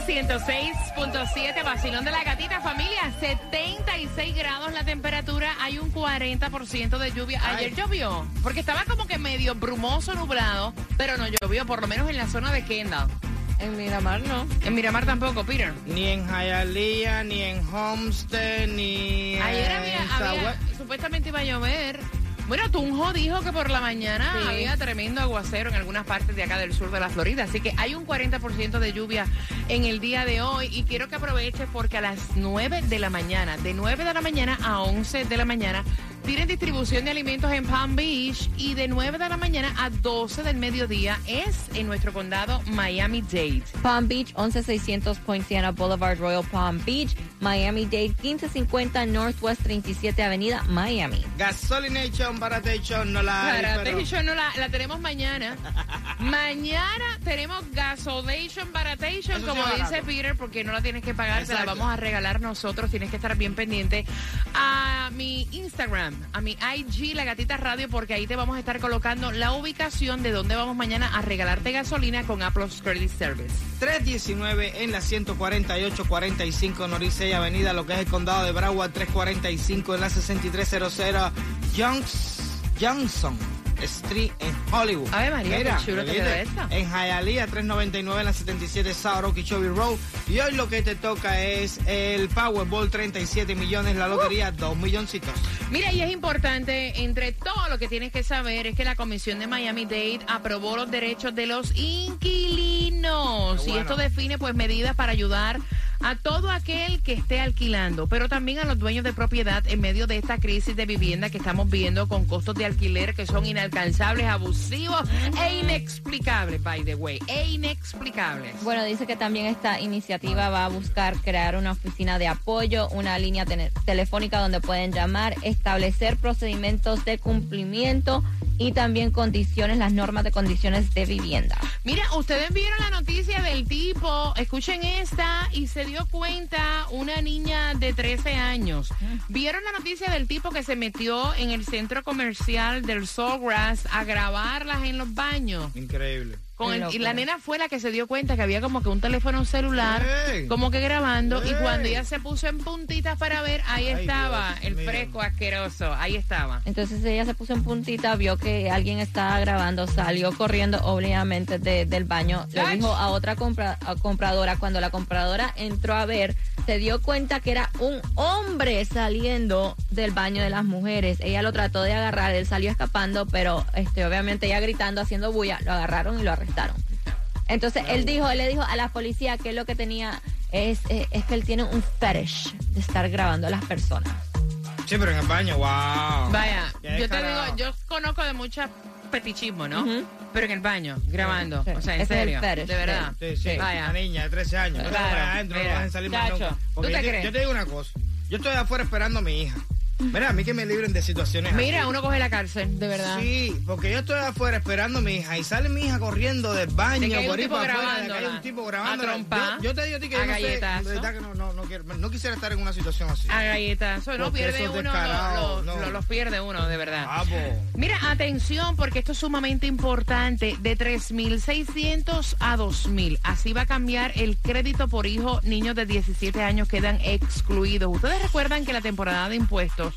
Sol 106.7, vacilón de la gatita familia, 76 grados la temperatura, hay un 40% de lluvia. Ayer llovió, porque estaba como que medio brumoso, nublado, pero no llovió, por lo menos en la zona de Kendall. En Miramar no. En Miramar tampoco, Peter. Ni en Hialeah, ni en Homestead, ni Ayer en había, había- supuestamente iba a llover. Bueno, Tunjo dijo que por la mañana Sí. había tremendo aguacero en algunas partes de acá del sur de la Florida. Así que hay un 40% de lluvia en el día de hoy. Y quiero que aproveches porque a las 9 de la mañana, de 9 de la mañana a 11 de la mañana, tienen distribución de alimentos en Palm Beach. Y de 9 de la mañana a 12 del mediodía es en nuestro condado Miami-Dade. Palm Beach, 11600 Poinciana Boulevard, Royal Palm Beach. Miami Dade, 1550 Northwest 37 Avenida, Miami. Gasolination, Baratation, no la hay, pero- yo no la, la tenemos mañana. mañana tenemos Gasolation Baratation, Eso como dice. Peter, porque no la tienes que pagar, te la vamos a regalar nosotros. Tienes que estar bien pendiente a mi Instagram, a mi IG, La Gatita Radio, porque ahí te vamos a estar colocando la ubicación de donde vamos mañana a regalarte gasolina con Apple's Credit Service. 319 en la 148-45 Noricey Avenida, lo que es el condado de Broward, 345 en la 6300 Jones- Johnson Street en Hollywood. Ave María, qué chulo te ¿viste? quedó esta. En Hialeah, 399 en la 77 South Okeechobee Road. Y hoy lo que te toca es el Powerball, 37 millones, la lotería, 2 milloncitos. Mira, y es importante, entre todo lo que tienes que saber, es que la Comisión de Miami-Dade aprobó los derechos de los inquilinos. Y esto define pues medidas para ayudar a todo aquel que esté alquilando, pero también a los dueños de propiedad en medio de esta crisis de vivienda que estamos viendo con costos de alquiler que son inalcanzables, abusivos e inexplicables, by the way, e inexplicables. Bueno, dice que también esta iniciativa va a buscar crear una oficina de apoyo, una línea tele- telefónica donde pueden llamar, establecer procedimientos de cumplimiento y también condiciones, las normas de condiciones de vivienda. Mira, ustedes vieron la noticia del tipo, escuchen esta, y se dio cuenta una niña de 13 años. ¿Vieron la noticia del tipo que se metió en el centro comercial del Sawgrass a grabarlas en los baños? Increíble. Con Qué el- y la nena fue la que se dio cuenta que había como que un teléfono celular, ¡Ey! como que grabando, y cuando ella se puso en puntitas para ver, ahí Ay, estaba Dios el mío. fresco asqueroso, ahí estaba. Entonces ella se puso en puntita, vio que alguien estaba grabando, salió corriendo obviamente de- del baño, le Ach. dijo a otra compra- a compradora, cuando la compradora entró a ver, se dio cuenta que era un hombre saliendo del baño de las mujeres. Ella lo trató de agarrar, él salió escapando, pero este, obviamente ella gritando, haciendo bulla, lo agarraron y lo arrestaron. Entonces él dijo, él le dijo a la policía que lo que tenía es, eh, es que él tiene un fetish de estar grabando a las personas. Sí, pero en el baño, wow. Vaya, Qué yo te descarado. digo, yo conozco de mucha fetichismo, ¿no? Ujú. Pero en el baño, grabando. Sí. O sea, en Ese es el serio. fetish, De verdad. Sí, sí, Vaya. una niña de 13 años. No te Claro, adentro, no mira, vas a salir más chacho, nunca. ¿tú Porque te yo, te- crees? yo te digo una cosa. Yo estoy afuera esperando a mi hija. Mira, a mí que me libren de situaciones Mira, así. uno coge la cárcel, de verdad. Sí, porque yo estoy afuera esperando a mi hija y sale mi hija corriendo del baño De que hay un por ahí tipo para afuera, de que hay grabándola, un tipo a grabando. Yo, yo te digo a ti que yo no sé, galletazo. de verdad que no, no, no, quiero- no quisiera estar en una situación así. A galletazo, no pierde uno, no. lo- los pierde uno, de verdad. Papo. Mira, atención, porque esto es sumamente importante. De 3.600 a 2.000. Así va a cambiar el crédito por hijo. Niños de 17 años quedan excluidos. Ustedes recuerdan que la temporada de impuestos.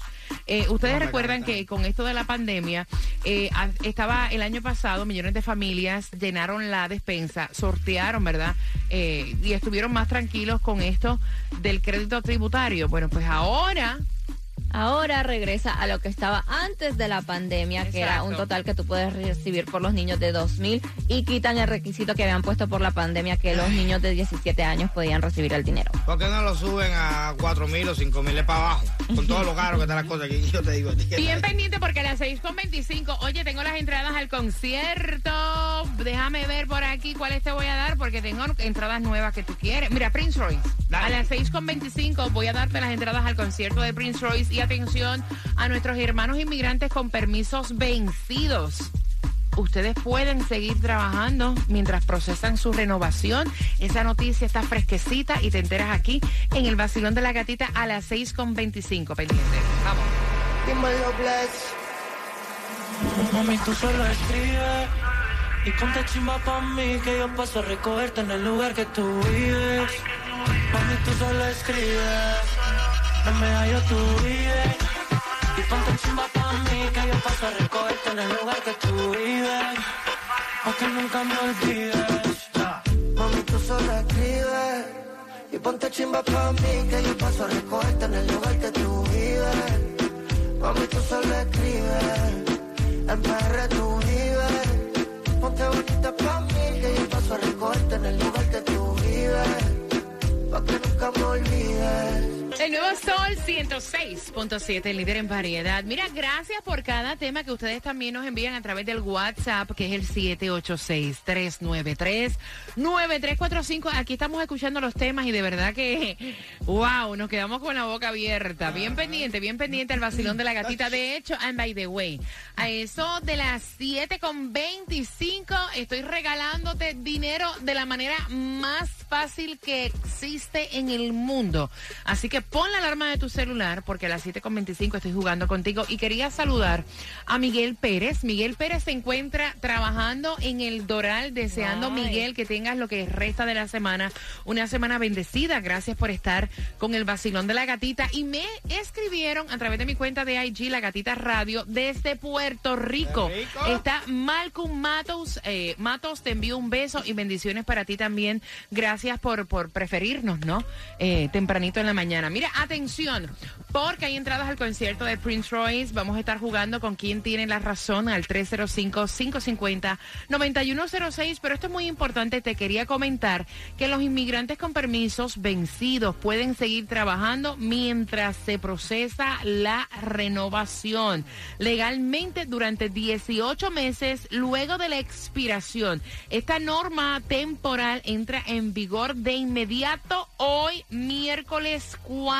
Eh, ustedes No me recuerdan que con esto de la pandemia, eh, estaba el año pasado, millones de familias llenaron la despensa, sortearon, ¿verdad? Eh, y estuvieron más tranquilos con esto del crédito tributario. Bueno, pues ahora ahora regresa a lo que estaba antes de la pandemia, que era un total que tú puedes recibir por los niños de 2.000 y quitan el requisito que habían puesto por la pandemia que los niños de 17 años podían recibir el dinero. ¿Por qué no lo suben a 4 mil o 5 mil? Es para abajo. Con todo lo caro que están las cosas aquí. Yo te digo Bien pendiente porque a las 6.25, oye, tengo las entradas al concierto. Déjame ver por aquí cuáles te voy a dar porque tengo entradas nuevas que tú quieres. Mira, Prince Royce. A las 6.25 voy a darte las entradas al concierto de Prince Royce y atención a nuestros hermanos inmigrantes con permisos vencidos. Ustedes pueden seguir trabajando mientras procesan su renovación. Esa noticia está fresquecita y te enteras aquí en el vacilón de la gatita a las 6.25. Pendiente. Vamos. Mami, tú solo escribes y ponte chimba pa' mí que yo paso a recogerte en el lugar que tú vives. Mami, tú solo escribes, no me hallo tú vives. Y ponte chimba pa' mí que yo paso a recogerte en el lugar que tú vives. Pa' que nunca me olvides. Mami, tú solo escribes. Y ponte chimba pa' mí, que yo paso a recogerte en el lugar que tú vives. Mami, tú solo escribes. En PR tú vives. Ponte bonita pa' El nuevo Sol 106.7, líder en variedad. Mira, gracias por cada tema que ustedes también nos envían a través del WhatsApp, que es el 786-393-9345. Aquí estamos escuchando los temas y de verdad que, wow, nos quedamos con la boca abierta. Bien pendiente, bien pendiente al vacilón de la gatita. De hecho, and by the way, a eso de las 7.25 estoy regalándote dinero de la manera más fácil que existe en el mundo. Así que pon la alarma de tu celular porque a las 7.25 estoy jugando contigo y quería saludar a Miguel Pérez. Miguel Pérez se encuentra trabajando en el Doral, deseando Ay. Miguel que tengas lo que resta de la semana, una semana bendecida. Gracias por estar con el vacilón de la gatita y me escribieron a través de mi cuenta de IG, La Gatita Radio, desde Puerto Rico. Está Malcolm Matos. Eh, Matos, te envío un beso y bendiciones para ti también. Gracias por, por preferirnos, ¿no? Eh, tempranito en la mañana. Mira, atención, porque hay entradas al concierto de Prince Royce. Vamos a estar jugando con quien tiene la razón al 305-550-9106. Pero esto es muy importante. Te quería comentar que los inmigrantes con permisos vencidos pueden seguir trabajando mientras se procesa la renovación. Legalmente durante 18 meses luego de la expiración. Esta norma temporal entra en vigor de inmediato hoy, miércoles 4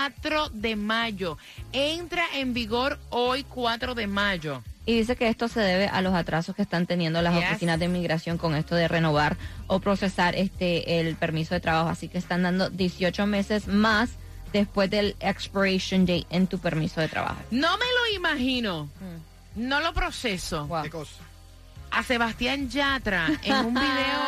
de mayo. Entra en vigor hoy, 4 de mayo. Y dice que esto se debe a los atrasos que están teniendo las Yes. oficinas de inmigración con esto de renovar o procesar este el permiso de trabajo. Así que están dando 18 meses más después del expiration date en tu permiso de trabajo. No me lo imagino. No lo proceso. Wow. ¿Qué cosa? a Sebastián Yatra en un video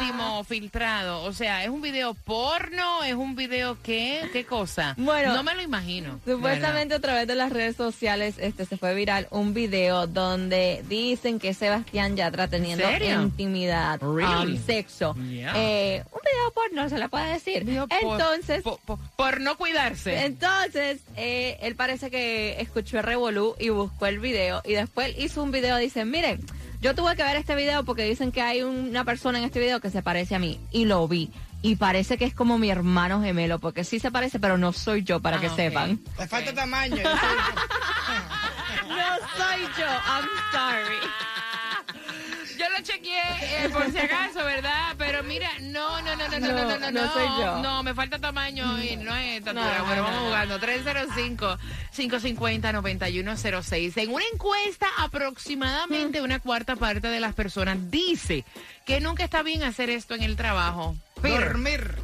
íntimo filtrado. O sea, ¿es un video porno? ¿Es un video qué? ¿Qué cosa? Bueno, no me lo imagino. Supuestamente a través de las redes sociales este se fue viral un video donde dicen que Sebastián Yatra teniendo serio? intimidad, Really? um, sexo. Yeah. Eh, un video porno se le puede decir. Entonces, por, por- por no cuidarse. entonces eh, él parece que escuchó el revolú y buscó el video y después hizo un video. Dice, miren, yo tuve que ver este video porque dicen que hay una persona en este video que se parece a mí y lo vi. Y parece que es como mi hermano gemelo, porque sí se parece, pero no soy yo, para Ah, que sepan. Le falta tamaño. No soy yo, I'm sorry. Yo lo chequeé eh, por si acaso, ¿verdad? Pero mira, no, no, no, no, no, no, no, no, No, no soy yo. No, me falta tamaño y no es estatura. No, bueno, no, vamos no. jugando. 305-550-9106. En una encuesta, aproximadamente una cuarta parte de las personas dice que nunca está bien hacer esto en el trabajo. Dormir.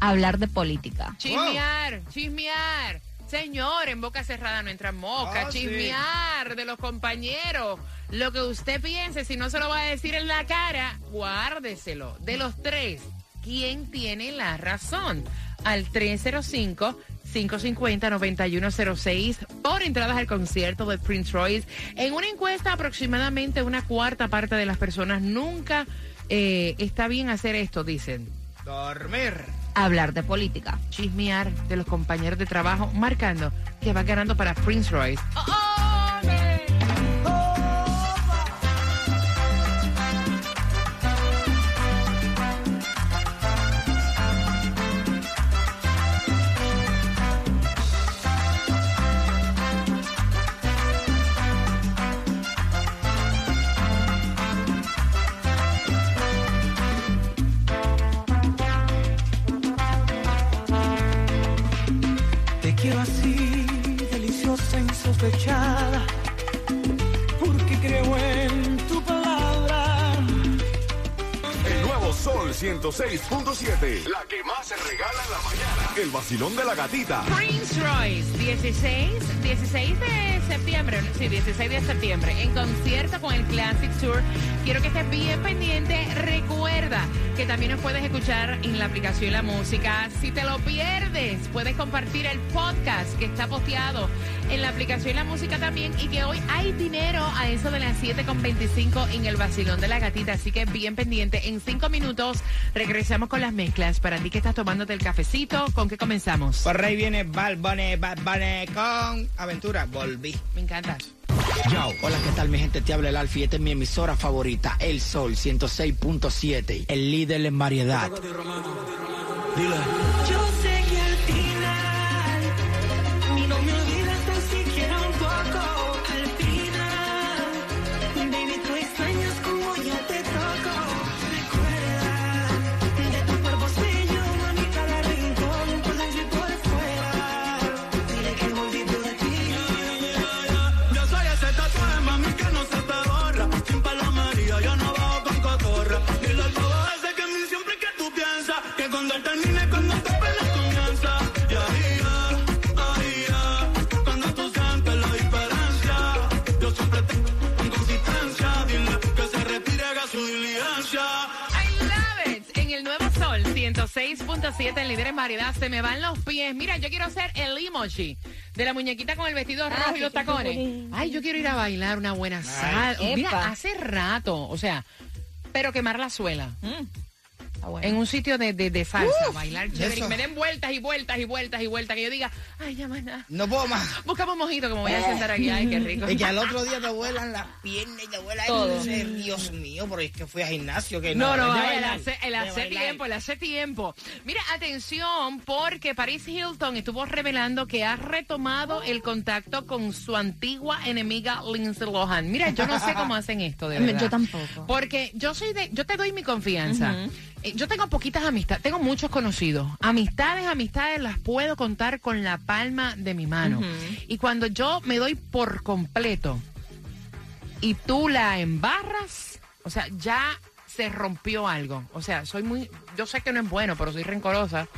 Hablar de política. chismear, chismear. Señor, en boca cerrada no entra mosca. Ah, sí. chismear de los compañeros. Lo que usted piense, si no se lo va a decir en la cara, guárdeselo. De los tres, ¿quién tiene la razón? Al 305. 550-9106 por entradas al concierto de Prince Royce. En una encuesta, aproximadamente una cuarta parte de las personas nunca eh, está bien hacer esto, dicen. Dormir. Hablar de política. Chismear de los compañeros de trabajo, marcando que va ganando para Prince Royce. ¡Oh, oh! Insospechada, porque creo en tu palabra. El nuevo Sol 106.7. La que más se regala en la mañana. El vacilón de la gatita. Prince Royce, 16, 16 de septiembre, sí, 16 de septiembre, en concierto con el Classic Tour. Quiero que estés bien pendiente. Recuerda que también nos puedes escuchar en la aplicación La Música. Si te lo pierdes, puedes compartir el podcast que está posteado en la aplicación La Música también y que hoy hay dinero a eso de las 7.25 en el vacilón de la gatita. Así que bien pendiente. En cinco minutos regresamos con las mezclas. Para ti que estás tomándote el cafecito, ¿con qué comenzamos? Por ahí viene Bad Bunny, Bad Bunny con Aventura. Volví. Me encanta. Yo, hola, ¿qué tal mi gente? Te habla el Alfie. Esta es mi emisora favorita, El Sol 106.7. El líder en variedad. Dile. Yo sé 106.7, el líder en variedad, se me van los pies. Mira, yo quiero ser el emoji de la muñequita con el vestido rojo y los tacones. Ay, yo quiero ir a bailar una buena salsa. Mira, hace rato, o sea, pero quemar la suela. Bueno. En un sitio de, de, de salsa, bailar chévere. Y me den vueltas y vueltas y vueltas y vueltas. Que yo diga, ay, ya más nada. No puedo más. Buscamos mojito que me voy a sentar aquí. Ay, qué rico. Y que al otro día te vuelan las piernas y te vuelan Todo. Dios mío, pero es que fui a gimnasio. Que No, no, ay, el hace, el hace tiempo, el hace tiempo. Mira, atención, porque Paris Hilton estuvo revelando que ha retomado el contacto con su antigua enemiga Lindsay Lohan. Mira, yo no sé cómo hacen esto, de verdad. Yo tampoco. Porque yo soy de, yo te doy mi confianza. Yo tengo poquitas amistades, tengo muchos conocidos. Amistades, amistades las puedo contar con la palma de mi mano. Y cuando yo me doy por completo y tú la embarras, o sea, ya se rompió algo. O sea, soy muy, yo sé que no es bueno, pero soy rencorosa.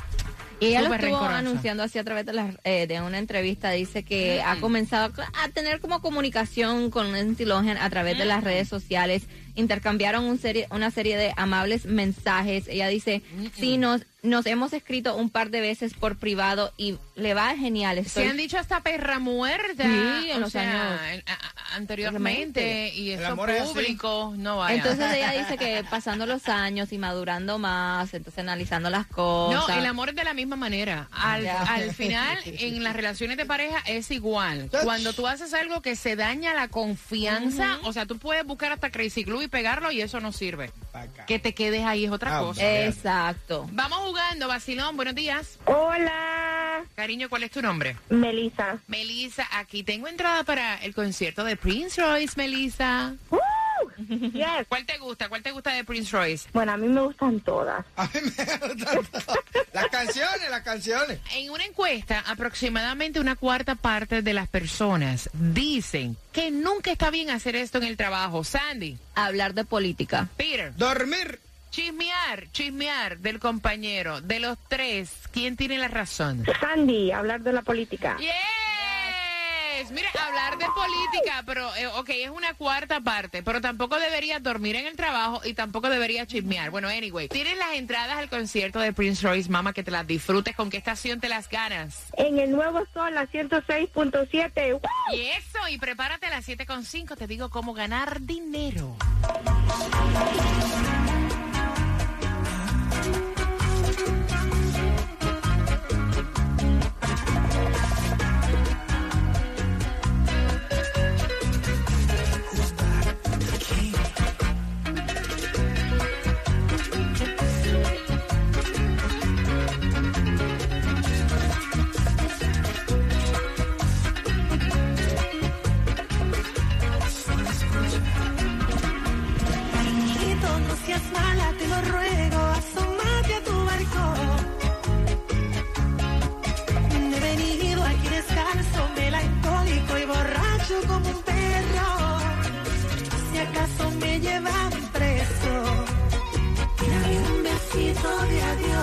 Y ella lo estuvo rencorosa. anunciando así a través de, las, eh, de una entrevista. Dice que ha comenzado a tener como comunicación con Lindsay Lohan a través de las redes sociales. Intercambiaron un serie, una serie de amables mensajes. Ella dice, sí, nos, nos hemos escrito un par de veces por privado y le va genial. Se Estoy han dicho hasta perra muerta Sí, en o los sea, años en- a- a- anteriormente y El eso es público no vaya. Entonces ella dice que pasando los años y madurando más, entonces analizando las cosas. No, el amor es de la misma manera. Al final, en las relaciones de pareja es igual. Cuando tú haces algo que se daña la confianza, o sea, tú puedes buscar hasta Crazy Glue y pegarlo y eso no sirve. Que te quedes ahí es otra Ah, cosa. Exacto. Vamos jugando, Basilón. Buenos días. Hola, Cariño, ¿cuál es tu nombre? Melissa. Melissa, aquí tengo entrada para el concierto de Prince Royce, Melissa. Yes. ¿Cuál te gusta? ¿Cuál te gusta de Prince Royce? Bueno, a mí me gustan todas. A mí me gustan todo. Las canciones, las canciones. En una encuesta, aproximadamente una cuarta parte de las personas dicen que nunca está bien hacer esto en el trabajo. Sandy, Hablar de política. Peter, Dormir. chismear, chismear del compañero, de los tres, ¿quién tiene la razón? Sandy, hablar de la política. Yes. Mira, hablar de política, pero, eh, ok, es una cuarta parte, pero tampoco deberías dormir en el trabajo y tampoco deberías chismear. Bueno, anyway, tienes las entradas al concierto de Prince Royce, mamá, que te las disfrutes. ¿Con qué estación te las ganas? En el nuevo sol, la 106.7. ¡Woo! Y eso, y prepárate a las 7.5, te digo cómo ganar dinero. eres mala, te lo ruego, asómate a tu balcón. He venido aquí descalzo, melancólico y borracho como un perro. Si acaso me llevan preso, dame un besito de adiós.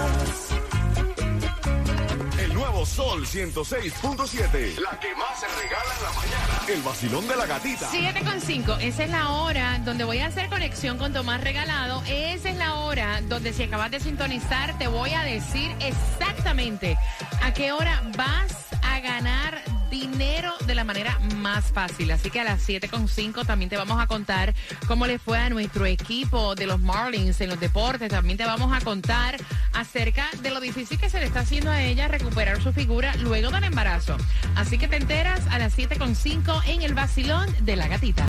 Sol 106.7. La que más se regala en la mañana. El vacilón de la gatita. 7 con 5, esa es la hora donde voy a hacer conexión con Tomás Regalado. Esa es la hora donde si acabas de sintonizar te voy a decir exactamente a qué hora vas a ganar dinero de la manera más fácil. Así que a las 7 con 5 también te vamos a contar cómo le fue a nuestro equipo de los Marlins en los deportes. También te vamos a contar acerca de lo difícil que se le está haciendo a ella recuperar su figura luego del embarazo. Así que te enteras a las 7 con 5 en el vacilón de la gatita.